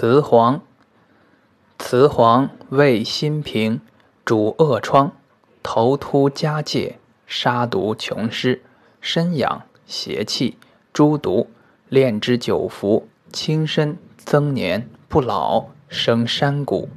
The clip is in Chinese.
雌黄雌黄味辛平，主恶疮，头突加疥，杀毒穷湿，身养邪气，诸毒，炼之久服，轻身增年，不老，生山谷。